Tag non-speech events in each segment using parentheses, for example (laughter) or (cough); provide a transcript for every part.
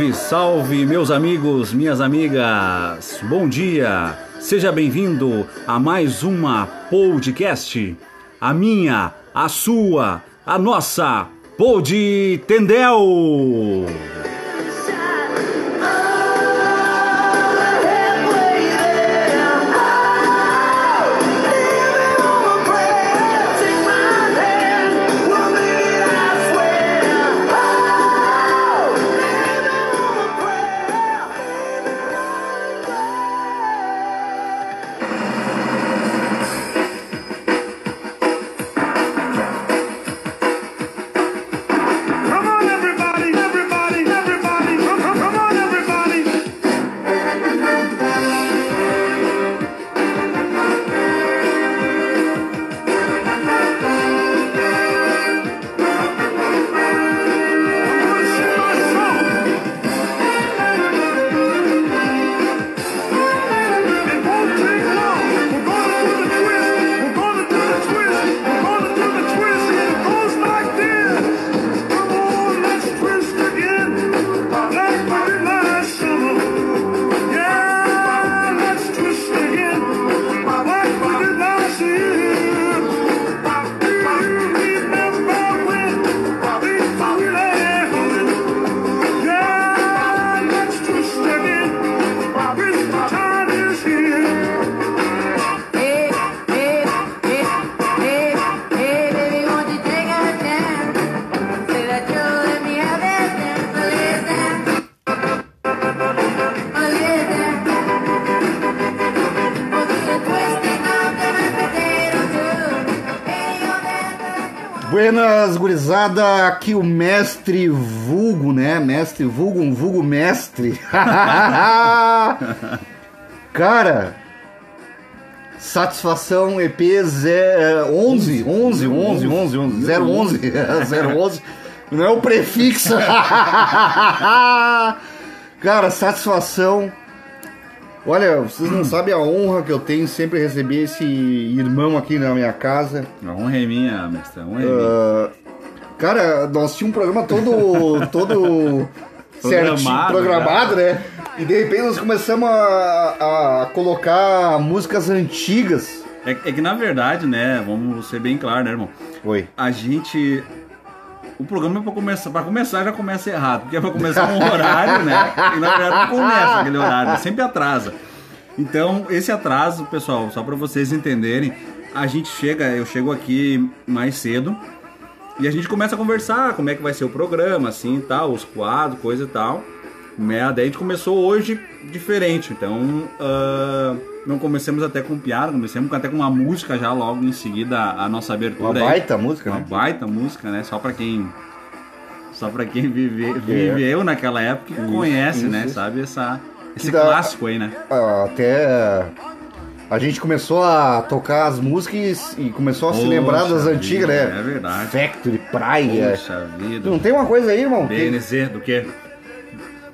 Salve, salve, meus amigos, minhas amigas. Bom dia. Seja bem-vindo a mais uma podcast. A minha, a sua, a nossa Pod Tendel. Gurizada, aqui o mestre vulgo, né? Mestre vulgo, um vulgo mestre. (laughs) Cara, satisfação EP ze- 11, 11, 11, 11, 11, 011, 011, não é o prefixo. (laughs) Cara, satisfação. Olha, vocês não sabem a honra que eu tenho sempre receber esse irmão aqui na minha casa. A honra é minha, mestre. A honra é minha. Ah, cara, nós tínhamos um programa todo, todo (laughs) certinho, Programado, programado, né? E de repente nós começamos a, a colocar músicas antigas. É, é que na verdade, né, vamos ser bem claros, né, irmão? Oi. A gente. O programa é pra começar. Pra começar já começa errado, porque é pra começar um horário, né? E na verdade não começa aquele horário, sempre atrasa. Então, esse atraso, pessoal, só pra vocês entenderem, a gente chega, eu chego aqui mais cedo e a gente começa a conversar como é que vai ser o programa, assim e tal, os quadros, coisa e tal. Né? Daí a gente começou hoje diferente, então ah, não comecemos até com piada, comecemos até com uma música já logo em seguida a, a nossa abertura. Uma aí. baita música, Uma né? baita música, né? Só pra quem. Só pra quem vive, viveu naquela época que conhece, né? isso. Sabe essa, esse dá- clássico aí, né? Ah, Até a gente começou a tocar as músicas e começou a se lembrar das Poxa antigas, vida, né? é verdade. Factory, Praia. Puxa vida. Não tem uma coisa aí, irmão? DNZ do quê?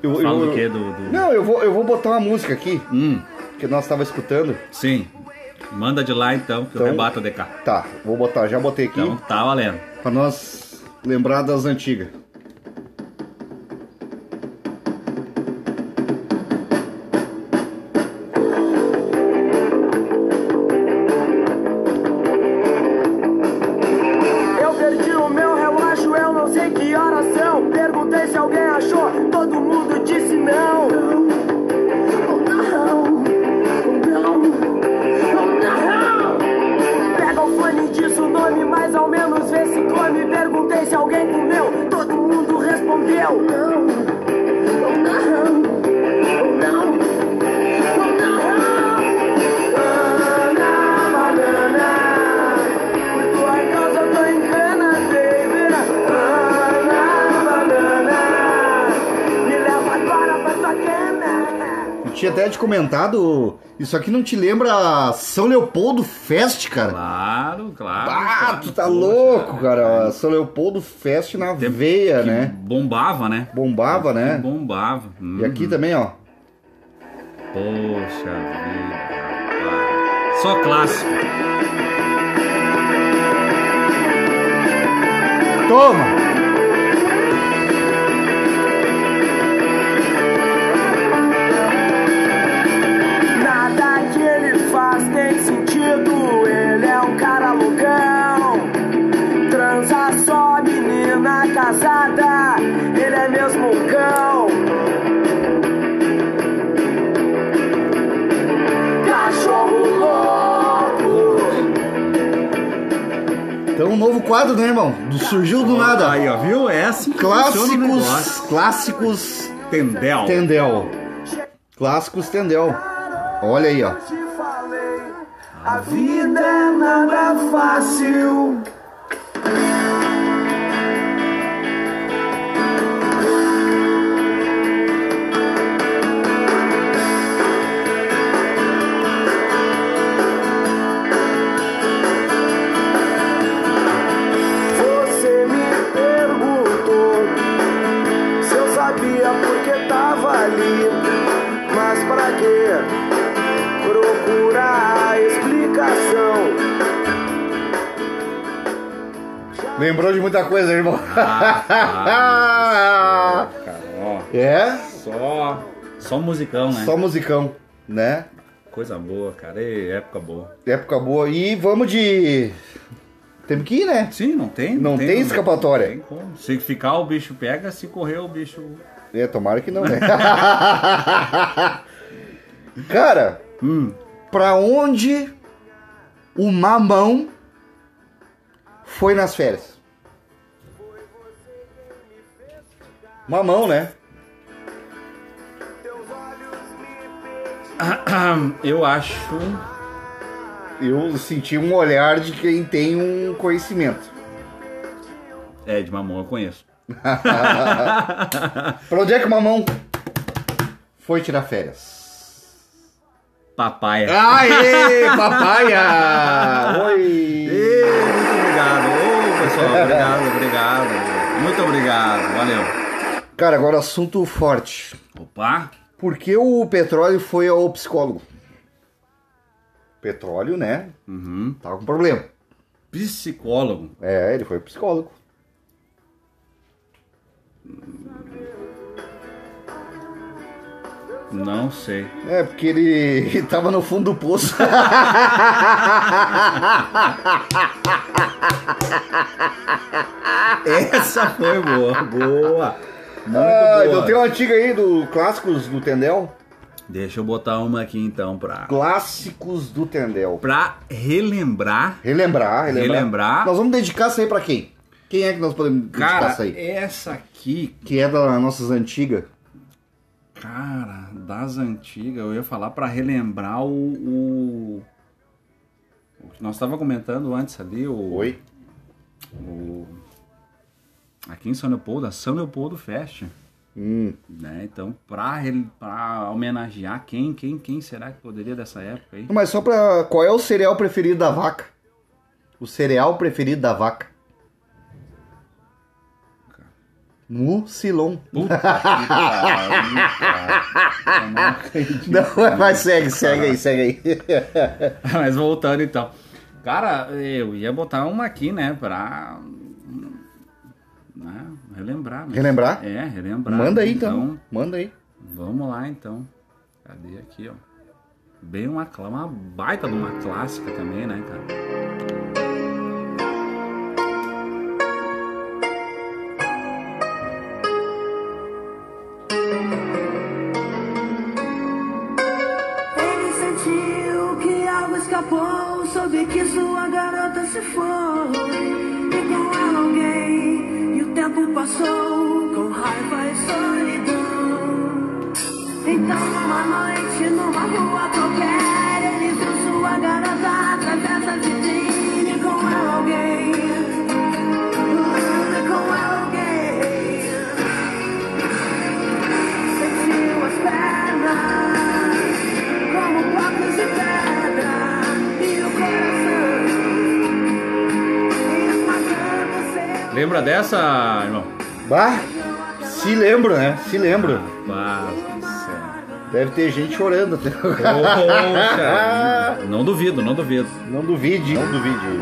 eu, Fala eu- do quê? Do, do- Não, eu vou, eu vou botar uma música aqui Hum, que nós tava escutando. sim. Manda de lá então, que eu Então- rebato a DK. Tá, vou botar, já botei aqui. Então tá valendo. Pra nós lembrar das antigas. Comentado, isso aqui não te lembra São Leopoldo Fest, cara? Claro, claro. Ah, claro. tu tá louco, cara. São Leopoldo Fest na veia, né? Bombava, né? Bombava, né? Bombava. E aqui Uhum. também, ó. Poxa vida. Só clássico. Toma! Quadro, né, irmão? Do- Surgiu do nada. Aí, ó, viu? É assim que Clássicos, clássicos Tendel. Tendel. Clássicos Tendel. Olha aí, ó. a vida é nada fácil. Muita coisa, irmão. (laughs) Cara, ó, é, só, só musicão, né? só musicão, né? Coisa boa, cara. E época boa. Época boa. E vamos de. Temos que ir, né? Sim, não tem. Não tem escapatória. Não tem como. Se ficar, o bicho pega. Se correr, o bicho. É, tomara que não, né? (laughs) Cara, Hum, pra onde o mamão foi nas férias? Mamão, né? (coughs) eu acho. Eu senti um olhar de quem tem um conhecimento. É, de mamão eu conheço. (laughs) Pra onde é que o mamão foi tirar férias? Papaya. Aê, (laughs) papaya! Oi! Muito obrigado. Ô, pessoal, obrigado, obrigado. Muito obrigado, valeu. Cara, agora assunto forte. Opa, Por que o petróleo foi ao psicólogo? Petróleo, né? uhum. Tava com problema. psicólogo. É, ele foi psicólogo. Não sei. É, porque ele, ele (laughs) tava no fundo do poço. (laughs) Essa foi boa, boa. Muito ah, boa. então tem uma antiga aí do Clássicos do Tendel. Deixa eu botar uma aqui então pra, Clássicos do Tendel. pra relembrar. Relembrar, relembrar. Relembrar. Nós vamos dedicar isso aí pra quem? Quem é que nós podemos dedicar isso aí? essa aqui, Que é das nossas antigas. cara, das antigas, eu ia falar pra relembrar o. O, o que nós estava comentando antes ali, o. Oi? o- aqui em São Leopoldo, a São Leopoldo Fest. Hum, Né? Então, pra, pra homenagear quem, quem, quem será que poderia dessa época aí? Mas só pra. Qual é o cereal preferido da vaca? O cereal preferido da vaca? Mucilon. Puta que pariu, (laughs) não acredito. Não, mas segue, segue aí, segue aí. (laughs) Mas voltando então. Cara, eu ia botar uma aqui, né, pra. Né, relembrar. mas- Relembrar? É, relembrar. Manda aí então. Manda aí. Vamos lá então. Cadê aqui, ó? Bem uma, uma baita de uma clássica também, né, cara? Com raiva e solidão. Então, uma noite, numa rua qualquer, ele viu sua garota através da vitrine com alguém. Com alguém. Sentiu as pernas como blocos de pedra e o coração Lembra dessa, irmão? Bah, se lembro, né? Se lembro. Deve ter gente chorando até. Poxa, não duvido, não duvido. Não duvide, não duvide.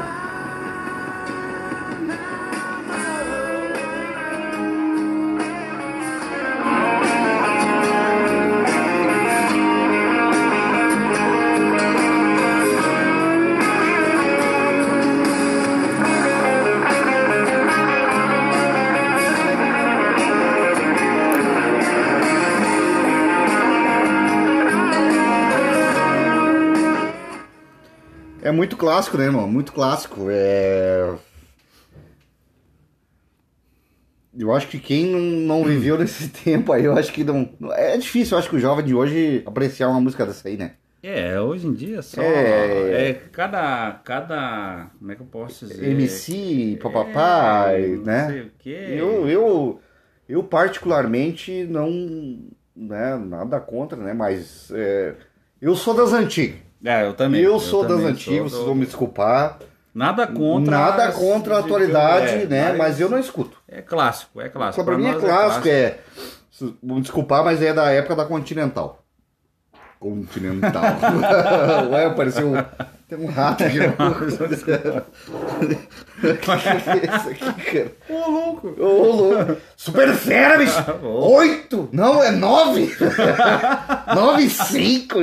Muito clássico, né, irmão? Muito clássico. É... Eu acho que quem não, não viveu nesse (laughs) tempo aí, eu acho que não. É difícil, eu acho que o jovem de hoje apreciar uma música dessa aí, né? É, hoje em dia só. É. É, cada. Cada. Como é que eu posso dizer? MC, papapai, É, não né? sei o quê. Eu, eu, eu particularmente não, né, nada contra, né, mas é, eu sou das antigas. É, eu também. eu sou das também antigas, vocês vão me desculpar. Nada contra. Nada contra a de- atualidade, é, né, mas eu não escuto. É clássico, é clássico. Só pra mim é nós clássico, é. Vão desculpar, mas é da época da Continental. Continental. (laughs) Ué, apareceu. um- Tem um rato aqui. (laughs) (laughs) Isso aqui, cara. Ô, louco! Ô, louco. Super fera, bicho! Oito! Não, é nove! nove e cinco!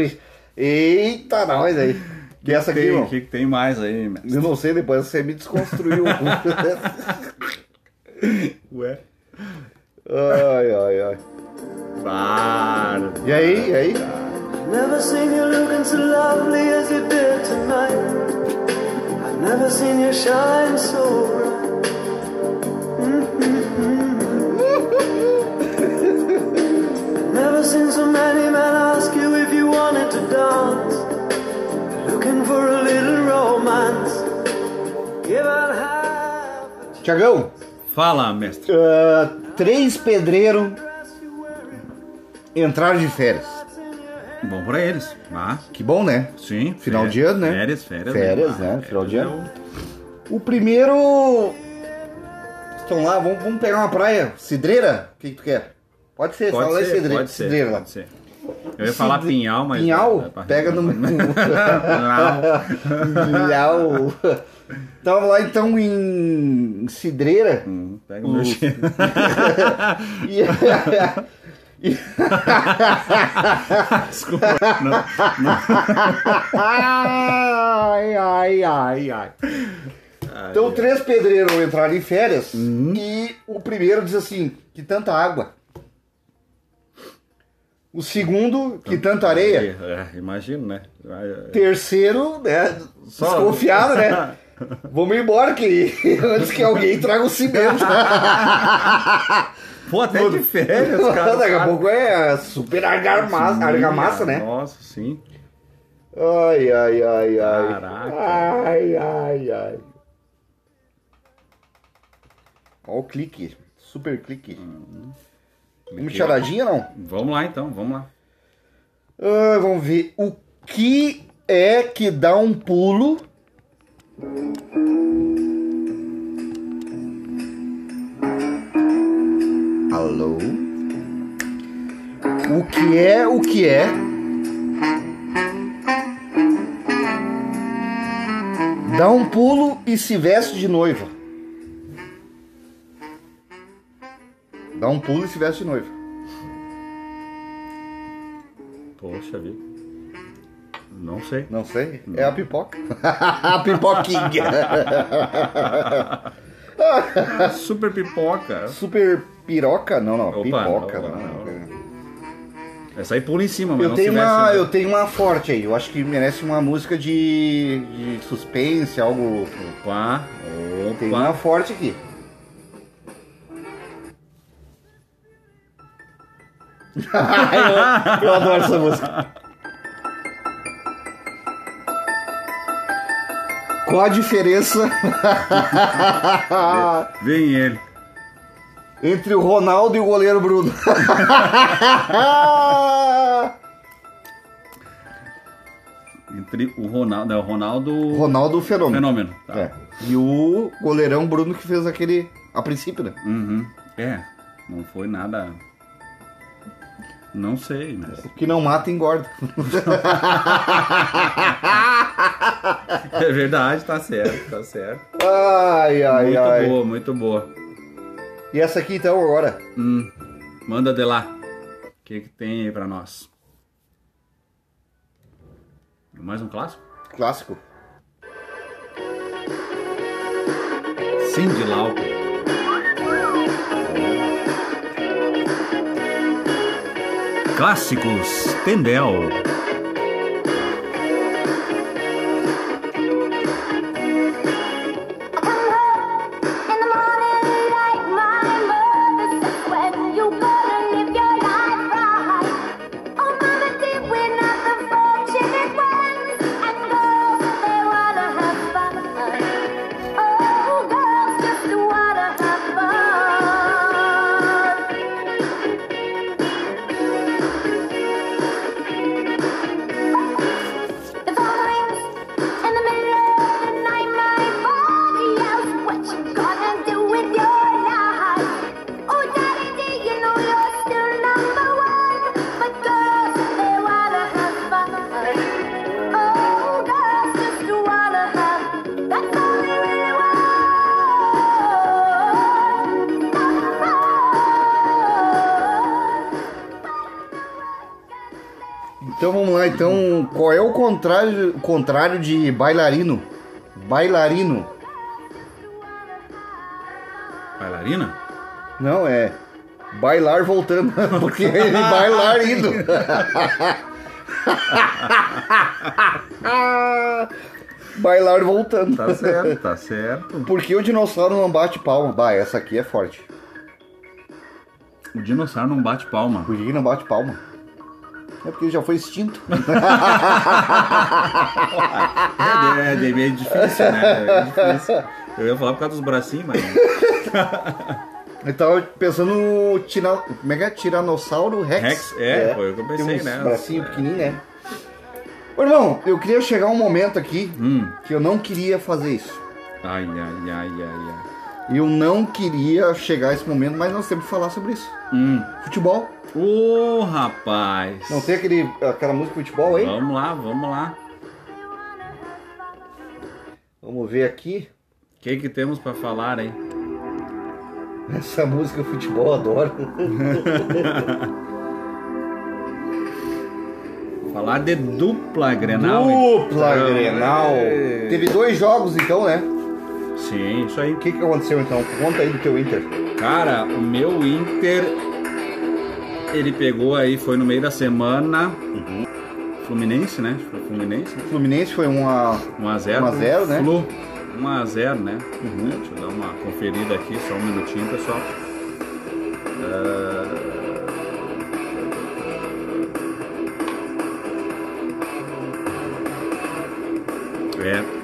Eita, nós aí. E essa aqui, Tem, irmão? o que, que tem mais aí, mestre? Eu não sei, depois você me desconstruiu. (laughs) Ué? ai, ai, ai. Claro. E aí, e aí? Never seen you looking so lovely as you did tonight. I've never seen you shine so bright. (laughs) Never seen so many men ask Tiagão, Fala, mestre. ah, três pedreiros entraram de férias. Bom pra eles. Ah, Que bom, né? sim. Final fé- de ano, né? Férias, férias. Férias, Ah, né? Final de férias ano. O primeiro. Estão lá, vamos, vamos pegar uma praia. Cidreira? O que, que tu quer? Pode ser, Pode fala ser, cidreira, pode ser, cidreira lá. pode ser. Eu ia falar pinhal, mas... Pinhal? é pra- Pega no. (laughs) Não. Pinhal. Então vamos lá então em cidreira. Hum, Pega o meu (laughs) (laughs) Desculpa. Não, ai, ai, ai, ai. Então, três pedreiros entraram em férias Uhum. e o primeiro diz assim: que tanta água. O segundo, que tanta areia. É, imagino, né? Vai- Terceiro, né? Só- Desconfiado, né? (laughs) Vamos embora, que (laughs) antes que alguém traga o cimento. (laughs) Pô, até de férias, cara. Daqui a pouco é super argamassa, argamassa né? Nossa, sim. Ai, ai, ai, ai. Caraca. Ai, ai, ai. Ó o clique. Super clique. Vamos charadinha, não? Vamos lá então, vamos lá. Ah, vamos ver. O que é que dá um pulo... Alô? O que é o que é... Dá um pulo e se veste de noiva. Dá um pulo e se veste de noiva. Poxa vida. Não sei. Não sei. É a pipoca. (laughs) a pipoquinha. (laughs) Super pipoca. Super piroca? Não, não. Opa, pipoca. não, não. não. Essa aí pula em cima, mas Eu não tenho, uma, né? eu tenho uma forte aí. Eu acho que merece uma música de, de suspense, algo. Opa, Tem uma opa. forte aqui. Eu, eu adoro essa música. Qual a diferença Vem ele. entre o Ronaldo e o goleiro Bruno? Entre o Ronaldo. O Ronaldo. Ronaldo Fenômeno. Fenômeno. Tá. É. E o goleirão Bruno que fez aquele. A princípio, né? Uhum. É. Não foi nada. Não sei, mas. Que não mata engorda. (laughs) É verdade, tá certo, tá certo. Ai, ai, muito ai. boa, muito boa. E essa aqui então agora? Hum, manda de lá. O que, que tem aí pra nós? Mais um clássico? Clássico. Cindy Lauper. Clássicos Tendel. Lá então, qual é o contrário, o contrário de bailarino? Bailarino. Bailarina? Não, é bailar voltando, (laughs) porque ele bailar indo. (laughs) bailar voltando. Tá certo, tá certo. Por que o dinossauro não bate palma? Bah, essa aqui é forte. O dinossauro não bate palma. Por que não bate palma? É porque já foi extinto. (laughs) É, é, é meio difícil, né? É difícil. Eu ia falar por causa dos bracinhos, mas. (laughs) Eu tava pensando no tira... Como é que é? Tiranossauro Rex. Rex, é, foi o que eu pensei, Tem uns né? bracinhos pequenininhos, né? Ô, irmão, eu queria chegar um momento aqui Hum. que eu não queria fazer isso. Ai, ai, ai, ai, ai. Eu não queria chegar a esse momento, mas nós temos que falar sobre isso. Hum. Futebol. Ô, rapaz. Não tem aquele, aquela música futebol aí? Vamos lá, vamos lá. Vamos ver aqui. O que que temos pra falar aí? Essa música futebol eu adoro. (laughs) Falar de dupla Grenal. Dupla então. Grenal. É. Teve dois jogos então, né? Sim, isso aí. O que, que aconteceu então? Conta aí do teu Inter. Cara, o meu Inter, ele pegou aí, foi no meio da semana. Fluminense, né? Foi Fluminense. né? Fluminense foi uma. 1x0. 1 a 0, né? Flu. 1x0, né? Deixa eu dar uma conferida aqui, só um minutinho, pessoal. Ah, É.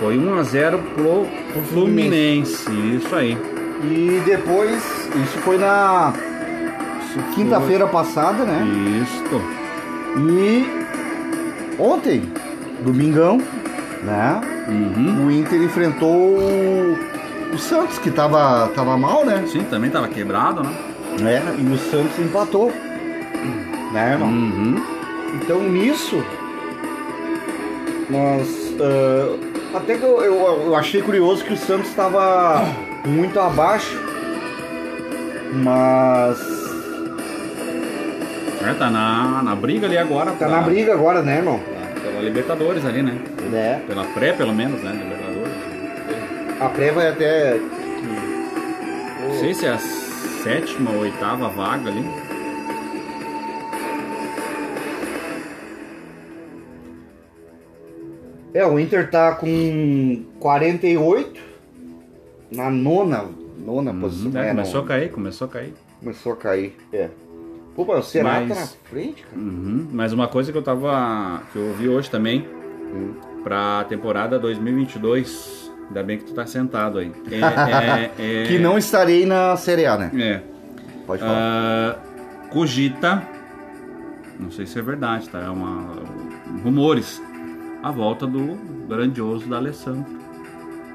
Foi 1x0 pro, pro Fluminense. Isso aí. E depois, isso foi na quinta-feira passada, né? Isso. E ontem, domingão, né? Uhum. O Inter enfrentou o, Santos, que tava, tava mal, né? Sim, também tava quebrado, né? É, e o Santos empatou. Né, irmão? Uhum. Então nisso, nós. ah, até que eu, eu, eu achei curioso que o Santos estava muito abaixo, mas É, tá na, na briga ali agora. tá na briga agora, né, irmão? Pela Libertadores ali, né? Né? Pela pré, pelo menos, né? Libertadores. A pré vai até. Não sei se é a sétima ou oitava vaga ali. É, o Inter tá com 48 na nona, nona posição. É, É, começou não, a cair, começou a cair. começou a cair. É. Pô, mas o Ceará Mas- tá na frente, cara. Uhum. Mas uma coisa que eu tava. que eu ouvi hoje também, Hum. pra temporada 2022. Ainda bem que tu tá sentado aí. É, (laughs) é- é- Que não estarei na Série A, né? É. Pode falar. Ah, cogita, não sei se é verdade, tá? É uma rumores. A volta do grandioso da Alessandro.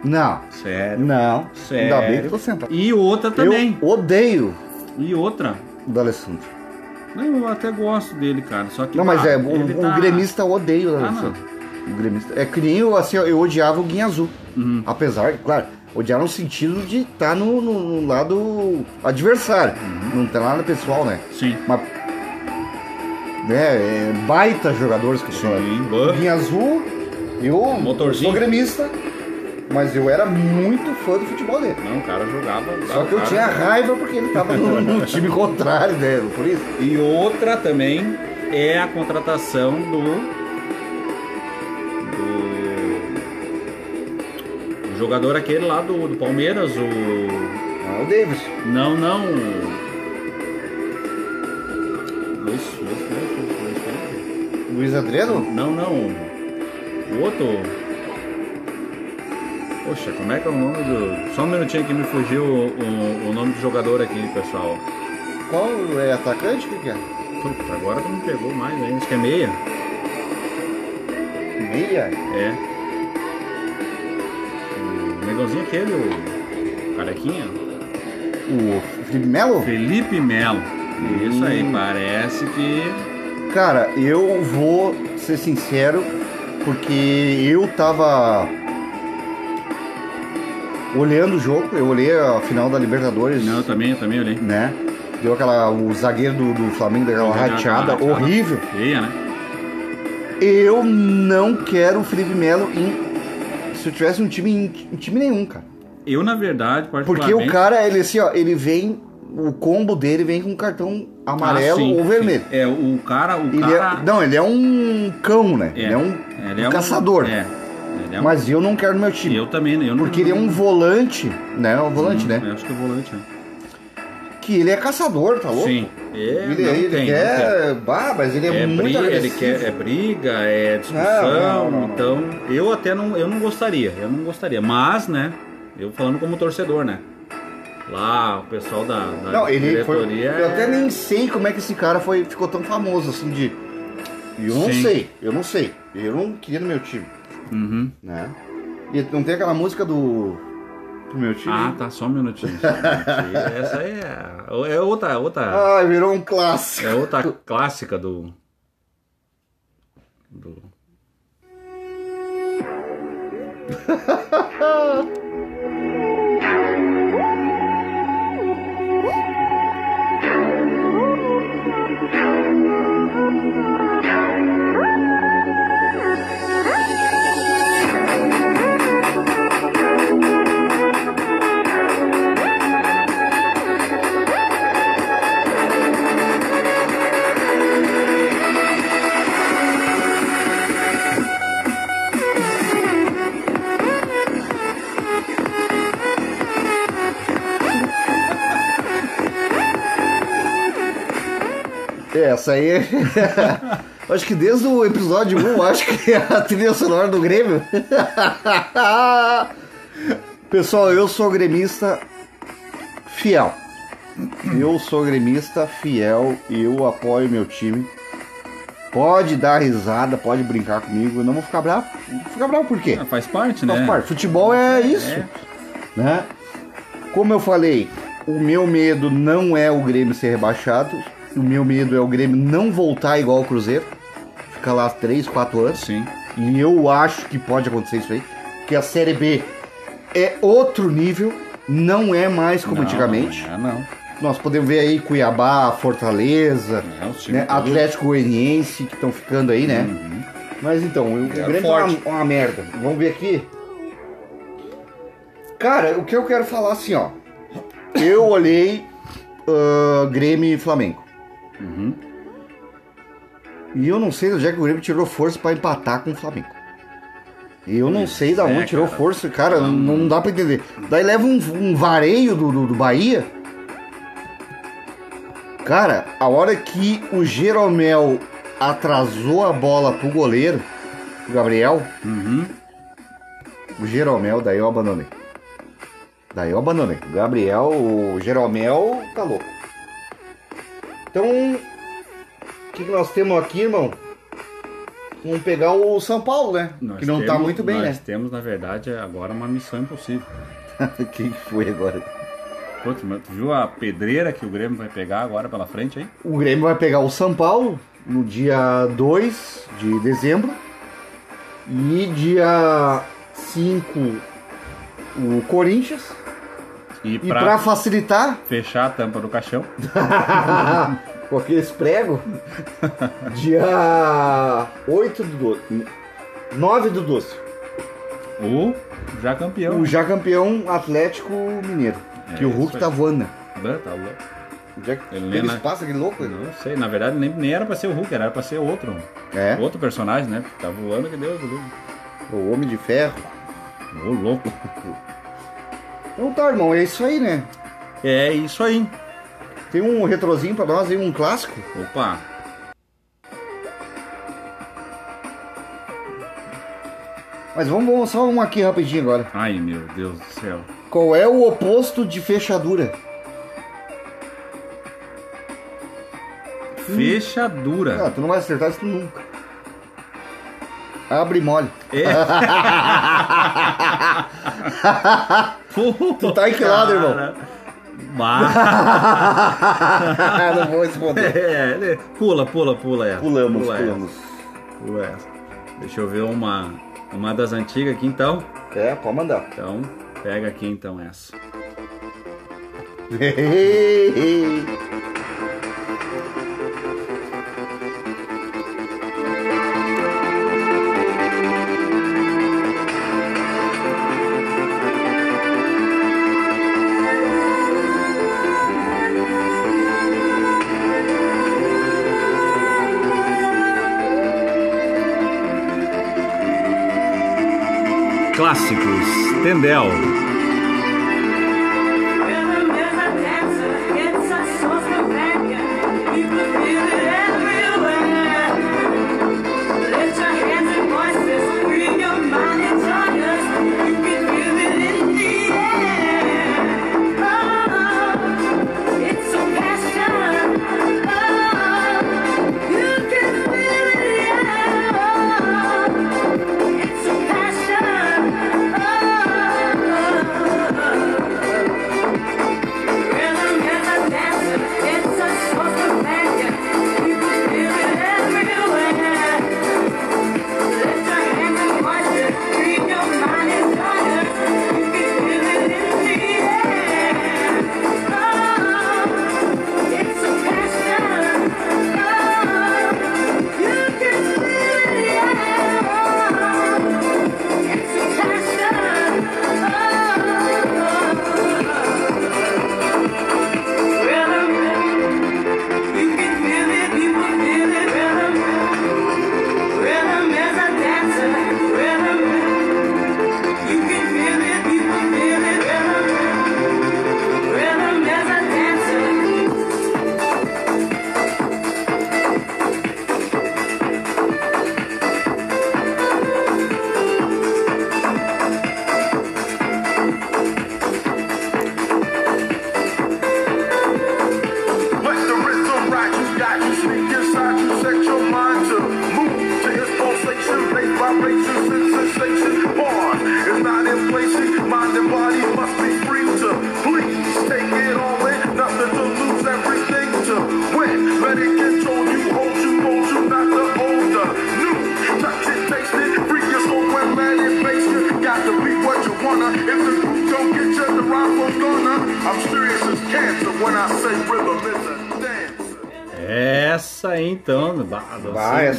Não. Sério. Não. Sério. Ainda bem que eu tô sentado. E outra também. Eu odeio E outra. o D'Alessandro. Não, Eu até gosto dele, cara. Só que. Não, mas ah, é, o, o tá- gremista odeia o Ah, D'Alessandro. o gremista. É que nem eu, assim, eu odiava o Guinha Azul. Uhum. Apesar, claro, odiar no sentido de estar no, no- no lado adversário. Uhum. Não tem nada pessoal, né? Sim. Mas. Né, é, baita jogadores que são. Sim. O Guinha Azul, eu Motorzinho. sou gremista, mas eu era muito fã do futebol dele. Não, o cara jogava. Só que eu cara- tinha raiva porque ele tava no, no (laughs) time contrário, né? Por isso. E outra também é a contratação do. do. do jogador aquele lá do, do Palmeiras, o. Ah, o Davis. Não, não. Luiz, Adriano? Não, não. O outro. Poxa, como é que é o nome do. Só um minutinho que me fugiu o, o, o nome do jogador aqui, pessoal. Qual é atacante? O que, que é? Puta, agora tu me pegou mais ainda. Acho que é meia. Meia? É. O negãozinho aquele, o carequinha. O Felipe Melo? Felipe Melo. Isso aí, Hum. parece que. Cara, eu vou ser sincero, porque eu tava olhando o jogo, eu olhei a final da Libertadores, Não, eu também, eu também olhei. né? Deu aquela. O zagueiro do, do Flamengo deu aquela rateada horrível. Feia, né? Eu não quero o Felipe Melo em. Se eu tivesse um time em, em time nenhum, cara. Eu, na verdade, Porque particularmente... o cara, ele assim, ó, ele vem. O combo dele vem com cartão amarelo Ah, sim, ou sim. vermelho. É, o cara... O Ele cara... é, não, ele é um cão, né? Ele é um, ele um é caçador. É. É um- Mas eu não quero no meu time. Eu também, eu não... Porque ele é um volante, né? Um volante, né? Eu acho que é volante, né? Que ele é caçador, tá louco? Sim. É, Ele, não ele tem, não quer. Bah, mas ele é. É muito briga, ele quer, é briga, é discussão, não. então eu até não, eu não gostaria, eu não gostaria, mas, né, eu falando como torcedor, né, lá o pessoal da, da Não, ele foi. Eu até é- nem sei como é que esse cara foi, ficou tão famoso assim de. Eu não Sim. sei, eu não sei. Eu não queria no meu time, Uhum. né? E não tem aquela música do. do meu time? Ah, tá, só um minutinho. Só um minutinho. Essa aí é, é outra, outra, Ai, virou um clássico. é outra clássica do, do... (laughs) É, Essa aí é. (laughs) acho que desde o episódio 1, acho que é a trilha sonora do Grêmio. (laughs) Pessoal, eu sou gremista fiel. Eu sou gremista fiel e eu apoio meu time. Pode dar risada, pode brincar comigo. Eu não vou ficar bravo. Vou ficar bravo por quê? Ah, faz parte, Faz né? parte. Futebol é isso. É. Né? Como eu falei, o meu medo não é o Grêmio ser rebaixado. O meu medo é o Grêmio não voltar igual ao Cruzeiro. Ficar lá 3, 4 anos. Sim. E eu acho que pode acontecer isso aí. Que a Série B é outro nível. Não é mais como Não, antigamente. Não, é, não. Nós podemos ver aí Cuiabá, Fortaleza, É, né? Atlético Goianiense que estão ficando aí, né? Uhum. Mas então, o É Grêmio tá forte. uma, uma merda. Vamos ver aqui. Cara, o que eu quero falar assim, ó. Eu olhei ah, Grêmio e Flamengo. Uhum. E eu não sei de onde é que o Grêmio tirou força pra empatar com o Flamengo. Eu não sei da é, onde tirou cara. força, cara, não, não dá pra entender. Daí leva um, um vareio do, do, do Bahia. Cara, a hora que o Jeromel atrasou a bola pro goleiro, o Gabriel, Uhum. o Jeromel, daí eu abandonei. Daí eu abandonei. O Gabriel, o Jeromel, tá louco. Então, o que, que nós temos aqui, irmão? Vamos pegar o São Paulo, né? Nós que não tá temos- muito bem, nós né? temos, na verdade, agora uma missão impossível. (laughs) Quem foi agora? Putz, mas tu viu a pedreira que o Grêmio vai pegar agora pela frente aí? O Grêmio vai pegar o São Paulo no dia 2 de dezembro. E dia 5 o Corinthians. E, pra, facilitar, fechar a tampa do caixão, (laughs) com aqueles pregos, dia 8 do 12. 9 do 12. o já campeão. O já campeão Atlético Mineiro. É, que o Hulk tá voando, né? Tá louco. Onde é que Ele teve na- espaço aquele louco? Não sei, na verdade nem, nem era pra ser o Hulk, era pra ser outro. É, Outro personagem, né? Tá voando que Deus do o Homem de Ferro. Ô, louco. (laughs) Então tá, irmão, é isso aí, né? É isso aí. Tem um retrozinho pra nós aí, um clássico. Opa. Mas vamos, vamos só um aqui rapidinho agora. Ai, meu Deus do céu. Qual é o oposto de fechadura? Fechadura. Ah, tu não vai acertar isso nunca. Abre mole. É. (laughs) (laughs) Tu tá em que lado, irmão? Bah. (laughs) não vou responder. É, ele- pula, pula, pula essa. Pulamos, pula pulamos. Essa, pula essa. Deixa eu ver uma, uma das antigas aqui então. É, pode mandar. Então, pega aqui então essa. Tendel.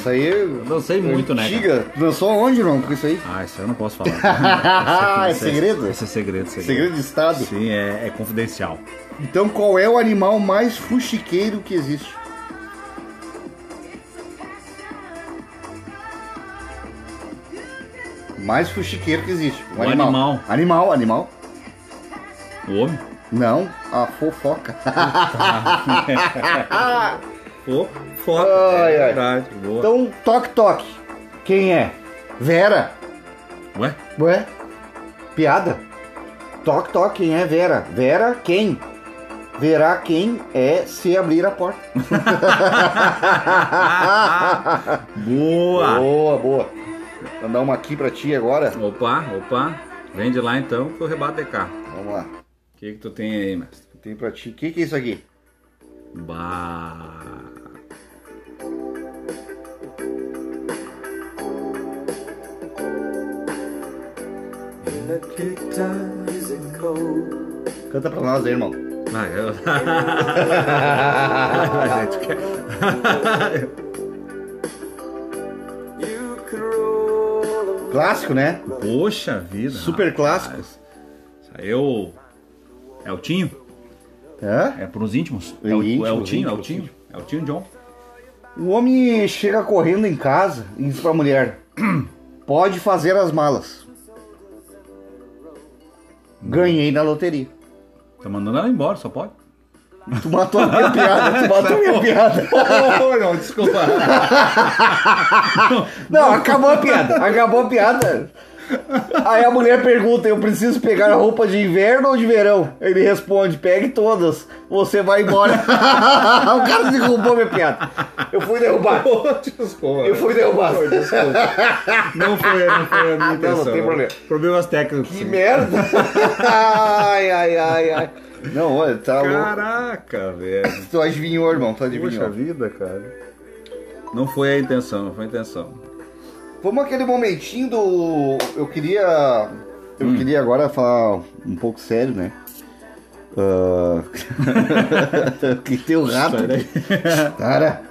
Essa aí. Eu dancei muito, né? cara? Antiga. Dançou onde, irmão, com isso aí? Ah, isso eu não posso falar. (laughs) Ah, é segredo? Esse é segredo, segredo. Segredo de Estado. Sim, é, é confidencial. Então, qual é o animal mais fuxiqueiro que existe? Mais fuxiqueiro que existe. O animal. Animal, animal. O homem? Não, a fofoca. (laughs) Foto. Ai, é ai. verdade. Boa. Então, toque, toque. Quem é? Vera. Ué? Ué? Piada? Toque, toque, quem é Vera? Vera, quem? Verá quem é se abrir a porta. (laughs) Boa! Boa, boa. Vou dar uma aqui pra ti agora. Opa, opa. Vem de lá então que eu rebato de cá. Vamos lá. O que que tu tem aí, mestre? Tem pra ti. O que, que é isso aqui? Bah. Canta pra nós aí, irmão. Vai, eu... Gente Clássico, né? Poxa vida. Super clássico. rapaz. Saiu. É o Tinho? Hã? É pros íntimos? É É o, íntimos, é o Tinho, é o Tinho. É o Tinho John. O homem chega correndo em casa e diz pra mulher: (clears throat) Pode fazer as malas. Ganhei na loteria. Tá mandando ela embora, só pode. Tu matou a minha piada, tu matou a minha piada. (laughs) Oh, não, desculpa. Não, acabou a piada, acabou a piada. Aí a mulher pergunta: Eu preciso pegar roupa de inverno ou de verão? Ele responde: Pegue todas, você vai embora. (laughs) o cara derrubou minha piada. Eu fui derrubar. (laughs) desculpa. Eu fui derrubar. Não foi, não foi a minha (laughs) intenção. não tem problema. Problemas técnicos. Que merda! ai, ai, ai, ai. Não, olha, tá louco. Caraca, velho. Tu adivinhou, irmão, tu Poxa adivinhou. vida, cara. Não foi a intenção, não foi a intenção. Vamos aquele momentinho do. Eu queria. Eu queria agora falar um pouco sério, né? Ah, (laughs) que tem o rato. Cara.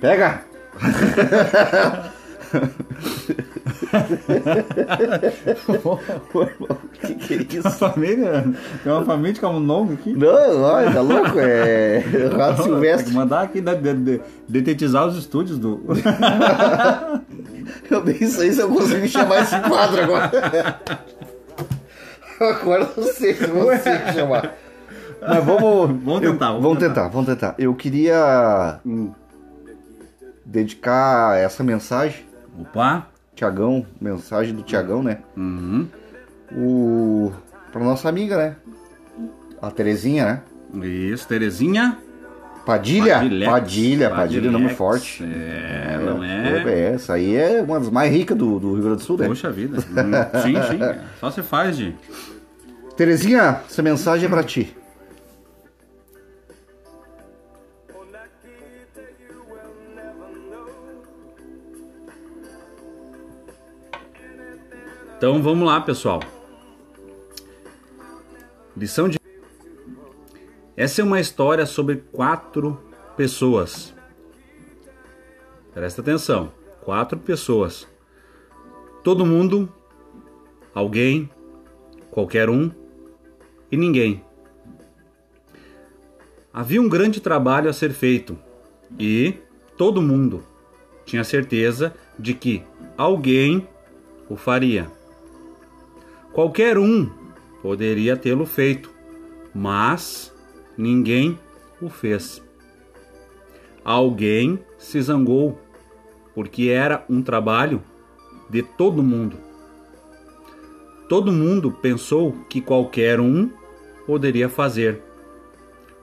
Pega! (laughs) (laughs) O que, que é Uma isso? família. Tem uma família de camundongo aqui. Não, olha, tá louco? É. (laughs) Rato Tem silvestre. que mandar aqui, né, de, de- detetizar os estúdios do. (laughs) Eu nem sei se eu consigo chamar esse quadro agora. Agora eu não sei se eu consigo chamar. Mas vamos. Vamos eu- tentar, vamos vamos tentar. tentar, vamos tentar. Eu queria hum, dedicar essa mensagem, Opa. Tiagão, mensagem do Tiagão, né? Uhum. O. Pra nossa amiga, né? A Terezinha, né? Isso, Terezinha. Padilha? Padilex. Padilha, Padilha, nome forte. É, não Pô, é? é, essa aí é uma das mais ricas do, do Rio Grande do Sul, né? Poxa vida. Hum, sim, sim. (laughs) Só se faz de. Terezinha, essa mensagem é pra ti. Então vamos lá, pessoal. Lição de. Essa é uma história sobre quatro pessoas. Presta atenção. Quatro pessoas. Todo mundo, alguém, qualquer um e ninguém. Havia um grande trabalho a ser feito e todo mundo tinha certeza de que alguém o faria. Qualquer um poderia tê-lo feito, mas ninguém o fez. Alguém se zangou, porque era um trabalho de todo mundo. Todo mundo pensou que qualquer um poderia fazer,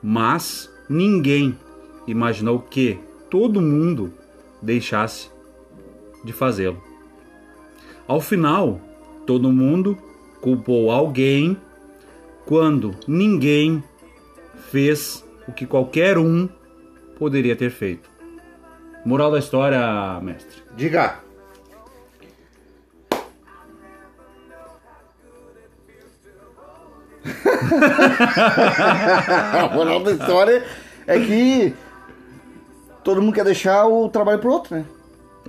mas ninguém imaginou que todo mundo deixasse de fazê-lo. Ao final, todo mundo culpou alguém quando ninguém fez o que qualquer um poderia ter feito. Moral da história, mestre. Diga. A (laughs) moral da história é que todo mundo quer deixar o trabalho pro outro, né?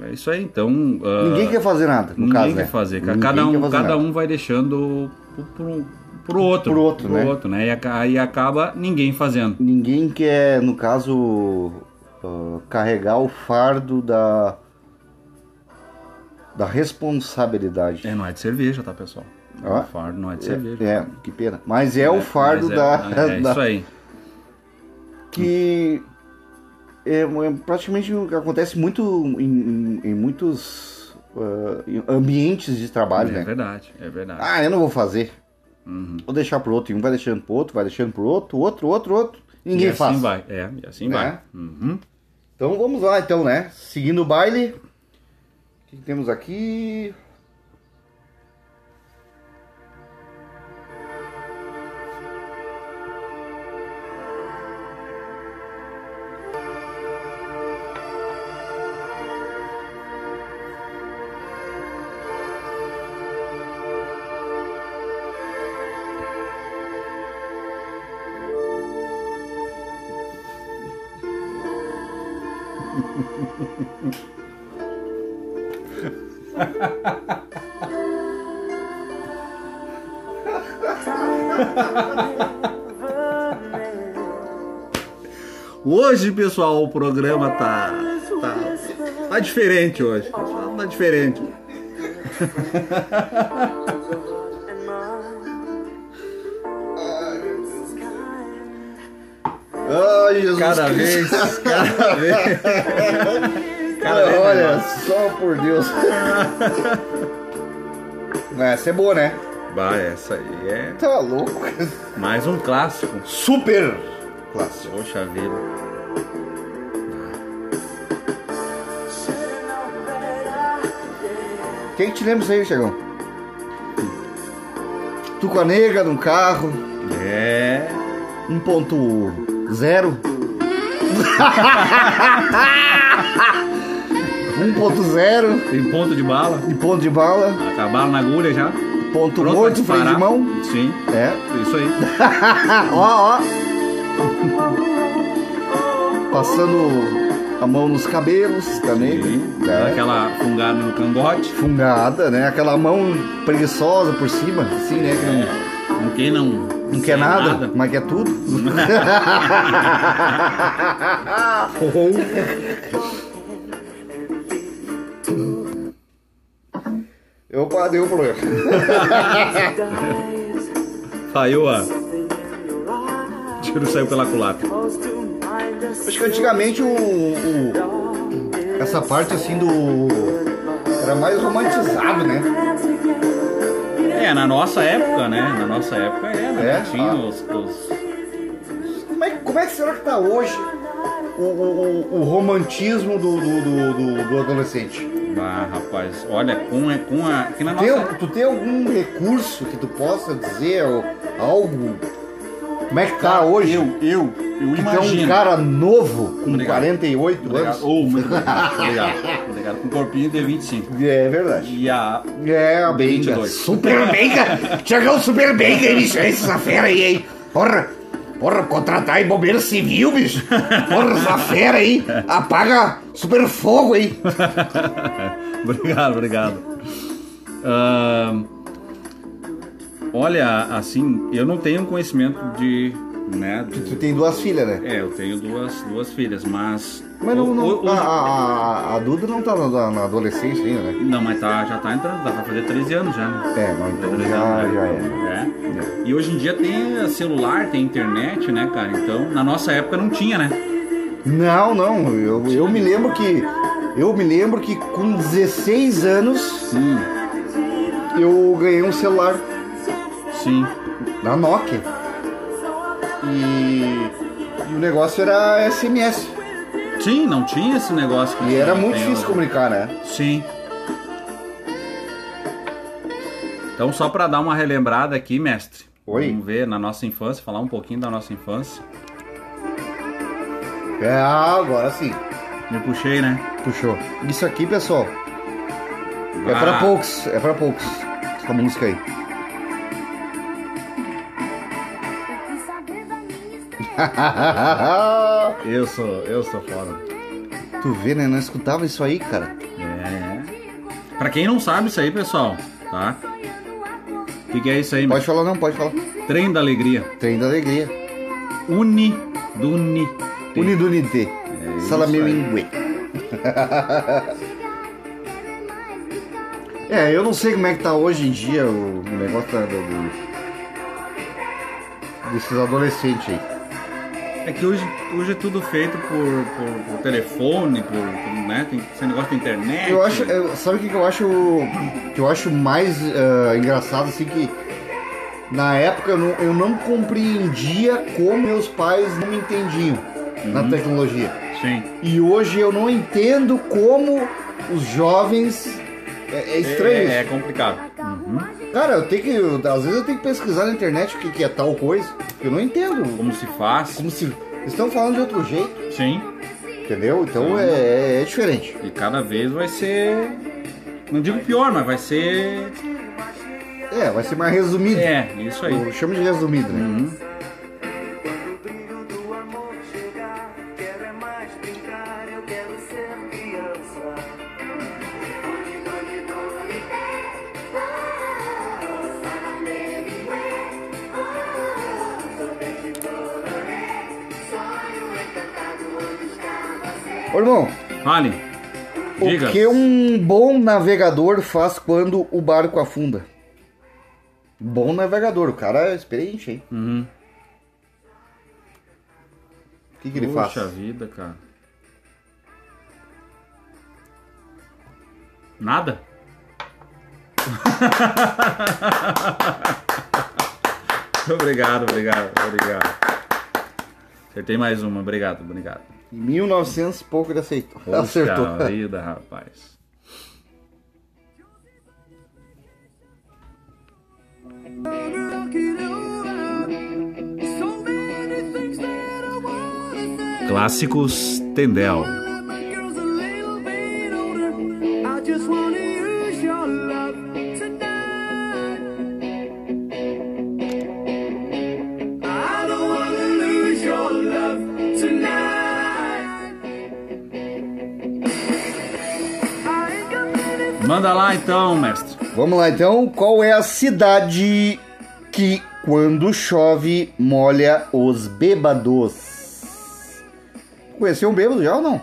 É isso aí, então. ah, Ninguém quer fazer nada, no ninguém caso, quer né? fazer. Ninguém Cada quer um, fazer cada nada. um vai deixando pro, pro, pro outro. Pro outro, né? outro, né? E aí acaba ninguém fazendo. Ninguém quer, no caso, ah, carregar o fardo da da responsabilidade. É, não é de cerveja, tá, pessoal? Ah? O fardo não é de cerveja. É, é, que pena. Mas é, o fardo Mas é- da, (laughs) É, da- isso aí. que é, é praticamente o que acontece muito em, em- em muitos em ambientes de trabalho, É né? verdade, é verdade. Ah, eu não vou fazer. Uhum. Vou deixar pro outro. E um vai deixando pro outro, vai deixando pro outro, outro, outro, outro. Ninguém e assim faz. vai. É, e assim Né? vai. Uhum. Então vamos lá, então, né? Seguindo o baile. O que temos aqui? Hoje, pessoal, o programa tá. Tá, tá diferente hoje. Tá diferente. (laughs) Ai, Jesus Cada Cristo. vez, cada (laughs) vez. Cada vez Olha, melhor. só por Deus. Essa é boa, né? Bah, essa aí é Tá louco. mais um clássico. Super clássico. Poxa vida. Quem que te lembra isso aí, Chegão? Tu com a nega num carro, É. 1.0. 1.0 Tem ponto de bala. e ponto de bala, Acabaram na agulha já. ponto Pronto morto, freio de mão. Sim, É. isso aí. (laughs) ó, ó. Passando a mão nos cabelos também. Sim. Né? Aquela fungada no cangote. Fungada, né? Aquela mão preguiçosa por cima, assim, né? Que não, Com quem não. Não quer quer nada, mas quer tudo. Opa, deu um problema. Falhou a. O tiro saiu pela culatra. Acho que antigamente o, o- essa parte assim do. Era mais romantizado, né? É, na nossa época, né? Na nossa época né? É? Tinha Ah. os, os- Como é, como é que será que tá hoje o, o- o- romantismo do, do, do- do- do adolescente? Ah, rapaz, olha, com, a- com a. Na Tem, nossa. tu tem algum recurso que tu possa dizer ou algo? Como é que tá hoje? Eu, eu, eu que imagino. um cara novo com Obrigado. 48 Obrigado. anos. Oh, muito obrigado. obrigado. Obrigado. Com corpinho de 25. É verdade. E a. É, a Benga. 22. Super (laughs) Benga! Chegou o Super Benga, bicho? Essa fera aí, hein? Porra! Porra, contratar em bombeiro civil, bicho! Porra, essa fera aí! Apaga super fogo aí! (laughs) obrigado, obrigado. Ahn, olha, assim, eu não tenho conhecimento de. Né, Tu de- tem duas filhas, né? é, eu tenho duas, duas filhas, mas. Mas não, não- a, a, a Duda não tá na, na adolescência ainda, né? Não, mas tá, já tá entrando, tá pra fazer 13 anos já, né? É, não, então 13 já, anos, já né? é. É. E hoje em dia tem celular, tem internet, né, cara? Então, na nossa época não tinha, né? Não, não, eu, eu me lembro que. Eu me lembro que com 16 anos Hum, eu ganhei um celular sim. da Nokia. E, e o negócio era SMS. Sim, não tinha esse negócio que E era muito hoje. difícil comunicar, né? Sim. Então, só para dar uma relembrada aqui, mestre. Oi. Vamos ver na nossa infância, falar um pouquinho da nossa infância. É, agora sim. Me puxei, né? Puxou. Isso aqui, pessoal, é pra Ah. poucos. É pra poucos. Essa música aí. (laughs) Eu sou, eu sou foda. tu vê, né? Não escutava isso aí, cara. É. Pra quem não sabe isso aí, pessoal, tá? O que, que é isso aí, Pode falar, não, pode falar. Trem da Alegria. Trem da alegria. Uni do Uni. Unidunité. É isso Salamelingue. (laughs) É, eu não sei como é que tá hoje em dia o negócio da, do- desses adolescentes aí. É que hoje, hoje é tudo feito por, por, por telefone, por, por, né? Tem esse negócio da internet. Eu acho, eu- sabe o que que eu acho que eu acho mais ah, engraçado assim que na época eu não, eu não compreendia como meus pais não me entendiam na tecnologia. Sim. E hoje eu não entendo como os jovens é, é estranho É, é complicado. Uhum. Cara, eu tenho que às vezes eu tenho que pesquisar na internet o que, que é tal coisa. Eu não entendo. Como se faz. Como se estão falando de outro jeito, Sim. entendeu? Então é, é- é diferente. E cada vez vai ser. Não digo pior, mas vai ser. É, vai ser mais resumido. É, isso aí. Eu chamo de resumido, né? Uhum. Fale. Diga. o que um bom navegador faz quando o barco afunda? Bom navegador, o cara é experiente, hein? Uhum. O que, que ele faz? vida, cara. Nada? (laughs) obrigado, obrigado, obrigado. Acertei mais uma, obrigado, obrigado. Em 1900 e pouco ele aceitou. Acertou. Poxa vida, rapaz. Clássicos Tendel. Manda lá então, mestre. Vamos lá então, qual é a cidade que quando chove molha os bêbados? Conheceu um bêbado já ou não?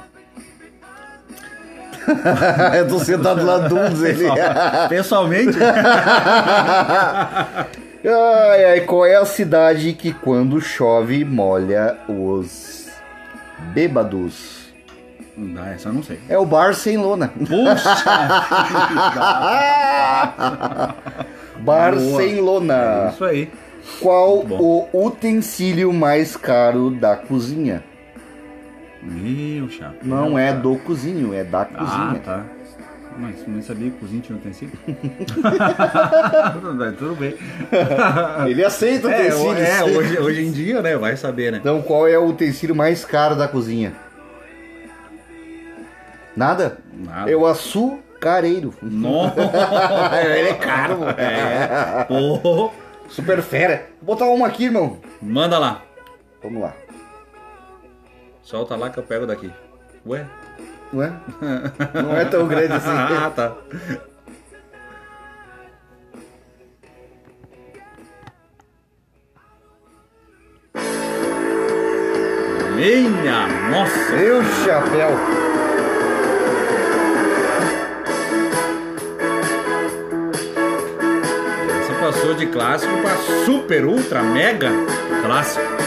(laughs) eu tô sentado lá do dele. Pessoalmente, (laughs) Ai, ai, qual é a cidade que quando chove molha os bêbados? Ah, essa eu não sei. É o Barcelona. Puxa! (laughs) Barcelona. Isso aí. Qual o utensílio mais caro da cozinha? Meu chapa. Não é do cozinho, é da Ah, cozinha. tá. Mas nem sabia que cozinha tinha utensílio. (laughs) Tudo- bem. Ele aceita É, utensílios. é hoje, hoje em dia, né? Vai saber, né? Então qual é o utensílio mais caro da cozinha? Nada? Nada. É o açucareiro. Nossa! (laughs) Ele é caro. É. Pô. Super fera. Vou botar uma aqui, irmão. Manda lá. Vamos lá. Solta lá que eu pego daqui. Ué? Não é? Não é tão grande assim. (laughs) Ah, tá. Minha nossa! Meu chapéu. Passou de clássico pra super, ultra, mega clássico.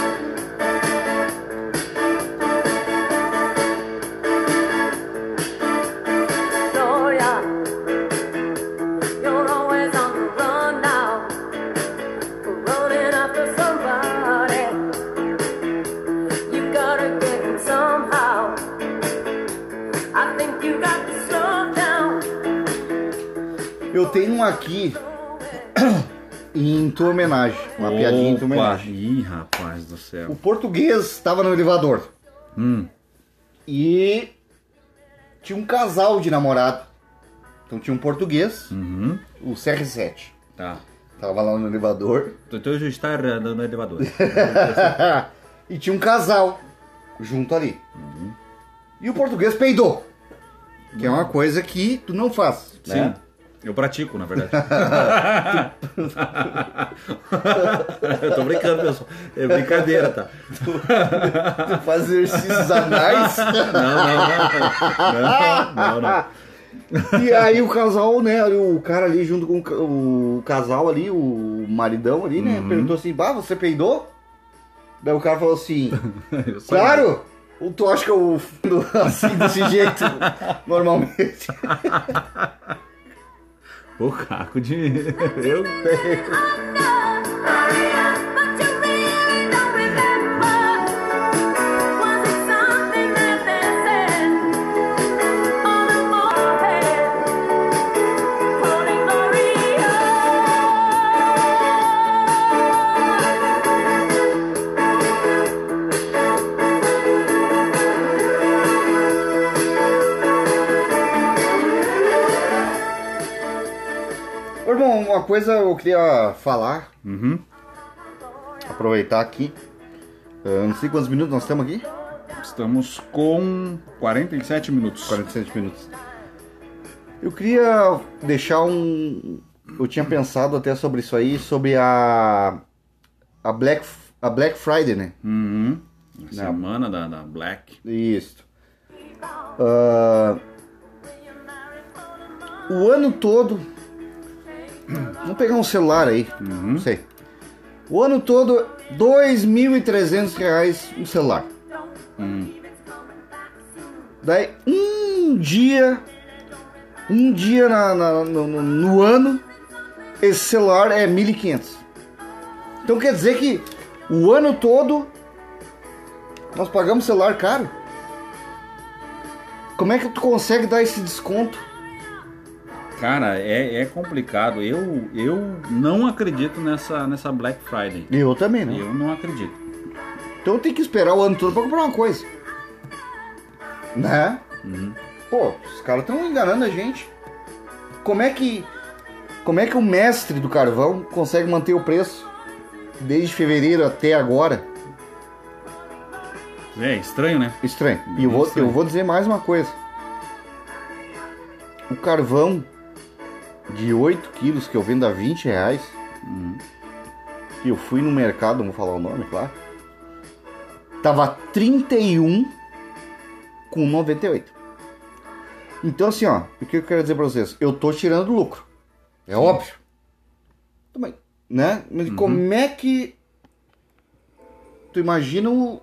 Yeah, you're always on the run now, running after somebody. You gotta get him somehow. I think you got to slow down. Eu tenho um aqui em tua homenagem. Uma piadinha em tua Opa. homenagem. Ih, rapaz do O céu. português estava no elevador. Hum. E tinha um casal de namorado. Então tinha um português, Uhum. o CR7. Tá. Tava lá no elevador. Então já está errando no elevador. (laughs) e tinha um casal junto ali. E o português peidou. Que é uma coisa que tu não faz. Sim. Né? Eu pratico, na verdade. (laughs) eu tô brincando, pessoal. É brincadeira, tá? Tu faz exercícios anais. Não, não, não. Não, não, não. e aí o casal, né? O cara ali junto com o ca- o casal ali, o maridão ali, né? Perguntou assim, bah, você peidou? Daí o cara falou assim, (laughs) claro! Tu acha que eu (laughs) assim desse jeito normalmente? O caco de. (laughs) Eu tenho. Uma coisa eu queria falar, Uhum. aproveitar aqui. Eu não sei quantos minutos nós estamos aqui. Estamos com 47 minutos. 47 minutos. Eu queria deixar um. Eu tinha pensado até sobre isso aí, sobre a. A Black, a Black Friday, né? Uhum. A Semana da, da Black. Isso. Ah, o ano todo. Vamos pegar um celular aí. Não sei. O ano todo, 2.300 reais um celular. Daí, um dia. Um dia na- na- no, no- no ano, esse celular é 1.500. Então quer dizer que o ano todo nós pagamos celular caro? Como é que tu consegue dar esse desconto? Cara, é, é complicado. Eu, eu não acredito nessa, nessa Black Friday. Eu também, né? Eu não acredito. Então tem que esperar o ano todo pra comprar uma coisa. Né? Pô, os caras estão enganando a gente. Como é que. Como é que o mestre do carvão consegue manter o preço desde fevereiro até agora? É estranho, né? Estranho. E eu vou, Estranho. eu vou dizer mais uma coisa. O carvão de 8 quilos que eu vendo a 20 reais. E eu fui no mercado, não vou falar o nome, claro. Tava 31 com 98. Então, assim, ó, o que eu quero dizer pra vocês? Eu tô tirando lucro. É óbvio. Também, né? Mas Uhum. como é que. Tu imagina o.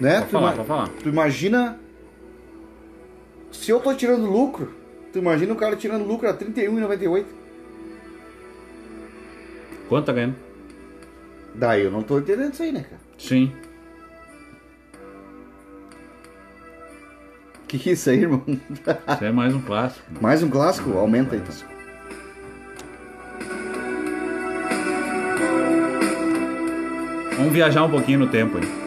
Né? Tu, falar, ima- tu imagina. Se eu tô tirando lucro, tu imagina o cara tirando lucro a R$ 31,98. Quanto tá ganhando? Daí eu não tô entendendo isso aí, né, cara? Sim. Que que é isso aí, irmão? Isso é mais um clássico. Mais um clássico? Aumenta aí, então. Vamos viajar um pouquinho no tempo aí.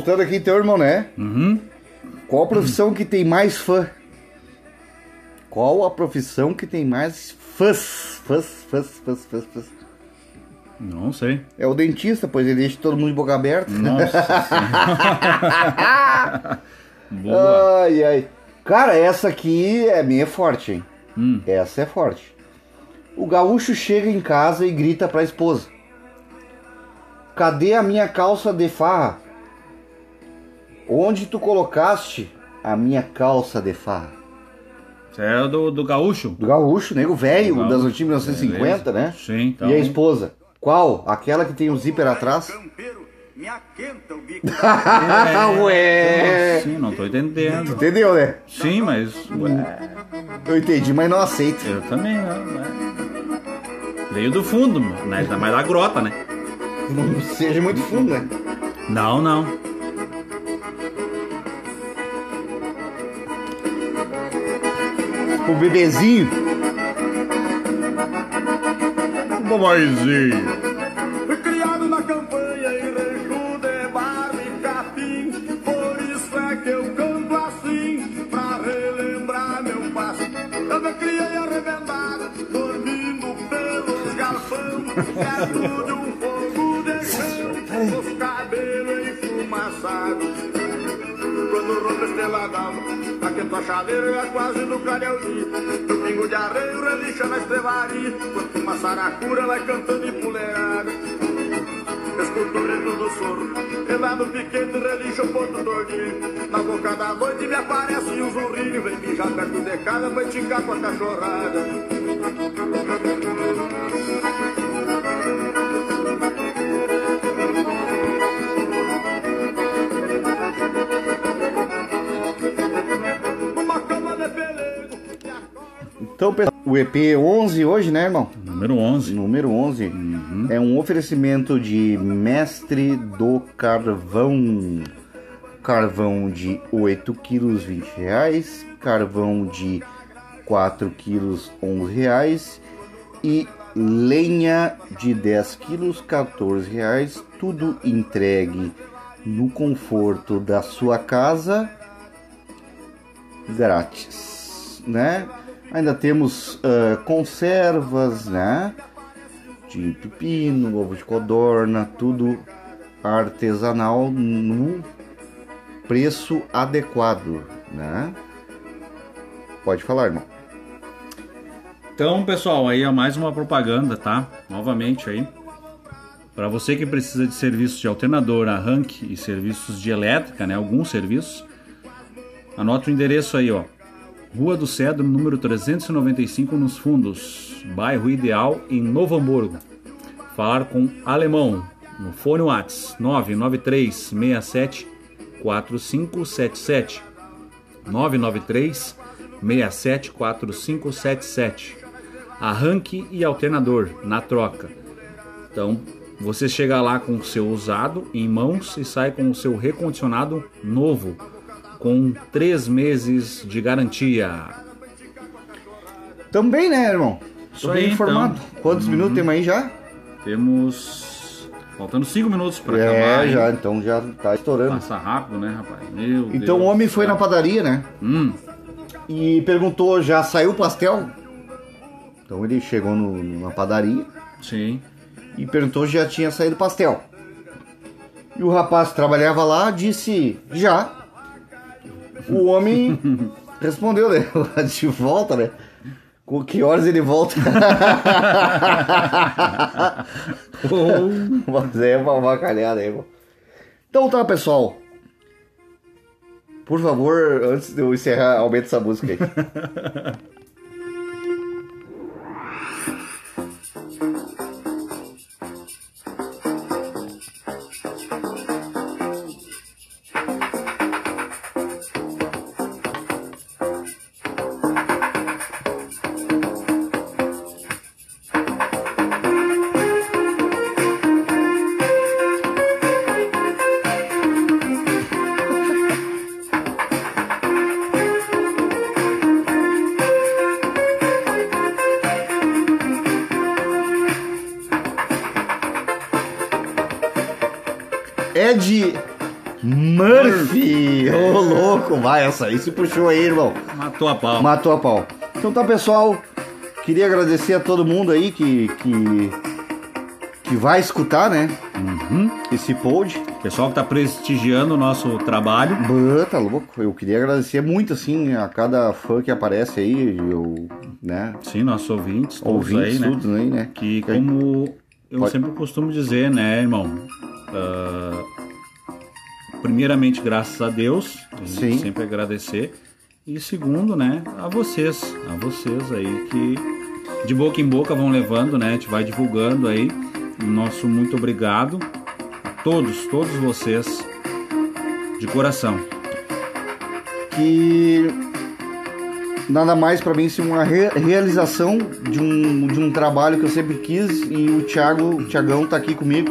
Voltando aqui então, irmão, né? Uhum. Qual a profissão que tem mais fã? Qual a profissão que tem mais fãs? Fãs, fãs, fãs, fãs, fãs. Não sei. É o dentista, pois ele deixa todo mundo de boca aberta. Nossa. (laughs) Boa. Ai, ai. Cara, essa aqui é minha forte, hein? Hum. Essa é forte. O gaúcho chega em casa e grita pra esposa: Cadê a minha calça de farra? Onde tu colocaste a minha calça de farra? Isso é do, do gaúcho? Do gaúcho, nego velho, das antigas 1950, né? Sim, então. E a esposa? Qual? Aquela que tem o zíper atrás? Me aquenta o bico. (laughs) Ué! Sim, não tô entendendo. Entendeu, né? Sim, mas. Ué, Eu entendi, mas não aceito. eu também, né? Ué. Veio do fundo, né? Ainda mais da grota, né? Não seja muito fundo, né? Não, não. O bebezinho. Mamãezinho. Fui criado na campanha em rancho de barro e capim. Por isso é que eu canto assim, pra relembrar meu passado. Eu me criei arrebentado, dormindo pelos galpão, perto de um Rompe esteladão, aquenta a chaleira é quase no calhauzinho. No pingo de arreio, relixa na estrevaria. Quanto uma saracura vai cantando empoleirada. Escuto o grito do soro, e lá no piquete relixa o ponto tordinho. Na boca da noite me aparece um zurrinho, vem mijar perto de casa, vai tingar com a cachorrada. Então, pessoal, o EP 11 hoje, né, irmão? Número 11. Número 11 é um oferecimento de Mestre do Carvão. Carvão de 8 quilos 20 reais, carvão de 4 quilos 11 reais e lenha de 10 quilos 14 reais, tudo entregue no conforto da sua casa grátis, né? Ainda temos ah, conservas, né? De pepino, ovo de codorna, tudo artesanal no preço adequado, né? Pode falar, irmão. Então, pessoal, aí é mais uma propaganda, tá? Novamente aí. Para você que precisa de serviços de alternador, arranque e serviços de elétrica, né? Alguns serviços. Anota o endereço aí, ó. Rua do Cedro, número 395, nos Fundos, bairro Ideal, em Novo Hamburgo. Falar com Alemão, no fone Whats 993 67 4577. 993 67 4577. Arranque e alternador na troca. Então, você chega lá com o seu usado em mãos e sai com o seu recondicionado novo, com três meses de garantia. Também, né, irmão? Tô bem aí, informado. então. Quantos minutos temos aí já? Temos. Faltando cinco minutos para é, acabar. hein? já, então já tá estourando. Passa rápido, né, rapaz? Meu Então Deus o homem foi céu. na padaria, né? Hum, E perguntou, já saiu o pastel? Então ele chegou no- na padaria sim. e perguntou se já tinha saído o pastel. E o rapaz que trabalhava lá disse, já. O homem respondeu, né? (laughs) De volta, né? Com que horas ele volta? (laughs) Mas é uma avacalhada, irmão. Então tá, pessoal. Por favor, antes de eu encerrar, aumenta essa música aí. (laughs) Ed Murphy! Ô louco, vai, essa aí se puxou aí, irmão. Matou a pau. Matou a pau. Então tá, pessoal. Queria agradecer a todo mundo aí que, que, que vai escutar, né? Esse pod. Pessoal que tá prestigiando o nosso trabalho. Bah, tá louco. Eu queria agradecer muito, assim, a cada fã que aparece aí. Eu, né? Sim, nossos ouvintes, todos Ouvintes, aí, né? tudo aí, né? Que como eu Pode- sempre costumo dizer, né, irmão? Ah, primeiramente, graças a Deus, a gente Sim. sempre agradecer. E segundo, né, a vocês, a vocês aí que de boca em boca vão levando, né? A gente vai divulgando aí. Nosso muito obrigado a todos, todos vocês, de coração. que nada mais pra mim se uma re- realização de um, de um trabalho que eu sempre quis e o Thiago, o Thiagão tá aqui comigo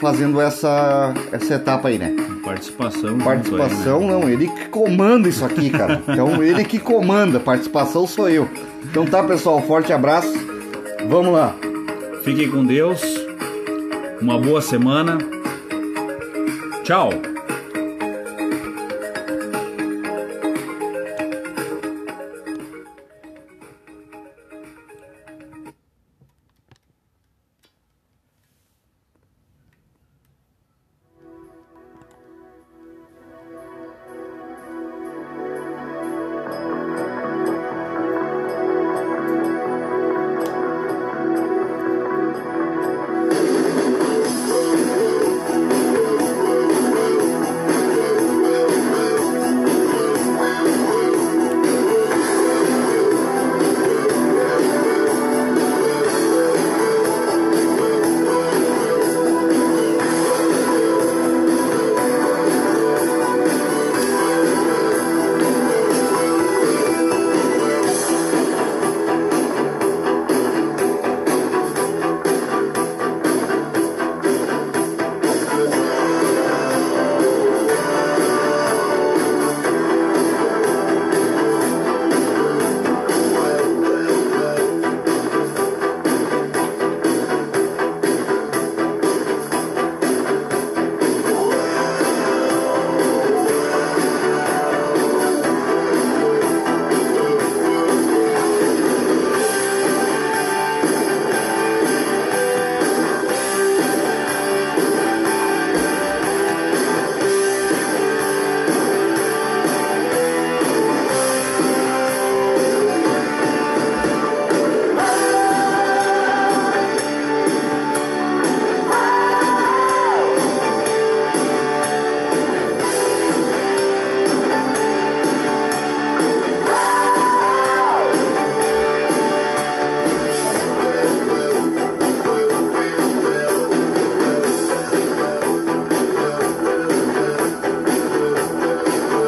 fazendo essa essa etapa aí, né? Participação. Participação aí, né? não, ele que comanda isso aqui, cara. Então ele que comanda, participação sou eu. Então tá, pessoal, forte abraço. Vamos lá. Fiquem com Deus. Uma boa semana. Tchau.